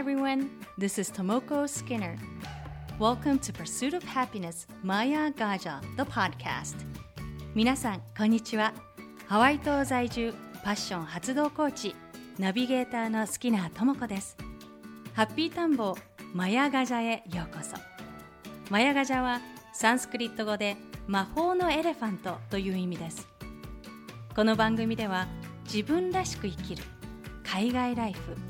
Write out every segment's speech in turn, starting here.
everyone. This is Tomoko Skinner. Welcome to Pursuit of Happiness Maya Gaja, the podcast. 皆さん、こんにちは。ハワイ島在住、パッション発動コーチ、ナビゲーターのスキナーともこです。ハッピータンボマヤガジャへようこそ。マヤガジャはサンスクリット語で魔法のエレファントという意味です。この番組では自分らしく生きる海外ライフ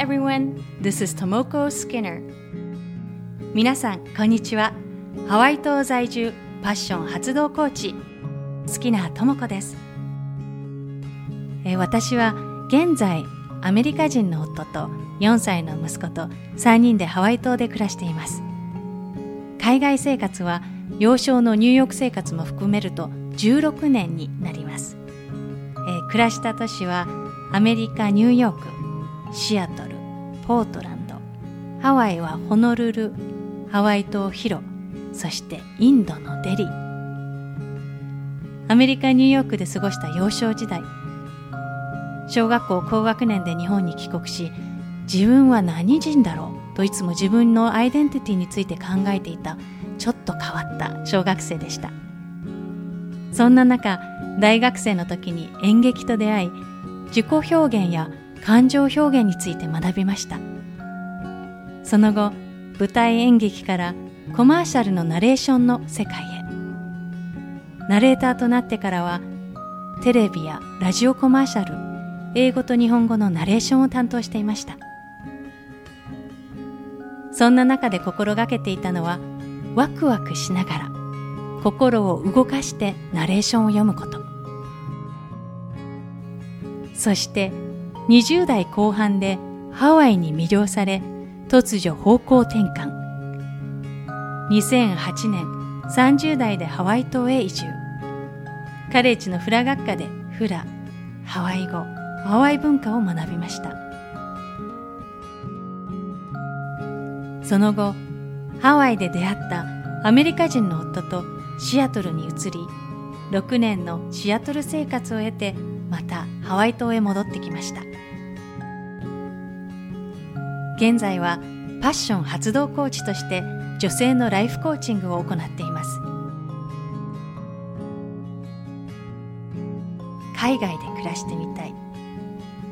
Everyone, this is Tomoko Skinner. 皆さん、こんにちは。ハワイ島在住パッション発動コーチ。好きなともこです、え、私は現在アメリカ人の夫と4歳の息子と3人でハワイ島で暮らしています。海外生活は幼少のニューヨーク生活も含めると16年になります、え、暮らした都市はアメリカ・ニューヨーク。シアトルポートランド。ハワイはホノルルハワイ島ヒロそしてインドのデリ。ーアメリカ・ニューヨークで過ごした幼少時代。小学校高学年で日本に帰国し自分は何人だろう？といつも自分のアイデンティティについて考えていたちょっと変わった小学生でした。そんな中大学生の時に演劇と出会い自己表現や感情表現について学びました。その後舞台演劇からコマーシャルのナレーションの世界へ。ナレーターとなってからはテレビやラジオコマーシャル英語と日本語のナレーションを担当していました。そんな中で心がけていたのはワクワクしながら心を動かしてナレーションを読むこと。そして20代後半でハワイに魅了され突如方向転換。2008年30代でハワイ島へ移住。カレッジのフラ学科でフラハワイ語ハワイ文化を学びました。その後ハワイで出会ったアメリカ人の夫とシアトルに移り6年のシアトル生活を経てまたハワイ島へ戻ってきました。現在はパッション発動コーチとして女性のライフコーチングを行っています。海外で暮らしてみたい。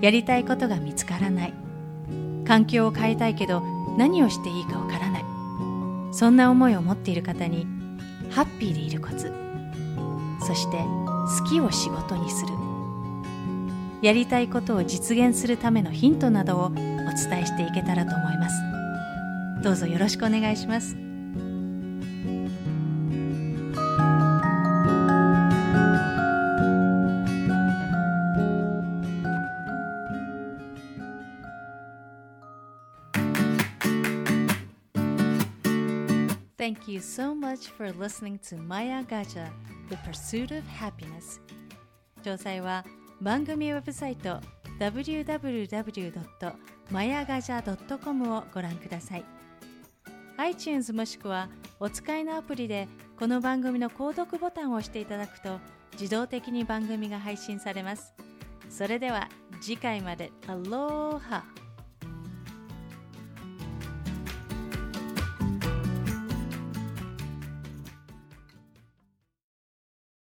やりたいことが見つからない。環境を変えたいけど何をしていいかわからない。そんな思いを持っている方にハッピーでいるコツ。そして好きを仕事にする。やりたいことを実現するためのヒントなどをお伝えしていけたらと思いますどうぞよろしくお願いします Thank you so much for listening to Maya Gaja, The Pursuit of Happiness. 詳細は番組ウェブサイト www.mayagaja.com をご覧ください。iTunes もしくはお使いのアプリでこの番組の購読ボタンを押していただくと自動的に番組が配信されます。それでは次回まで。アローハ。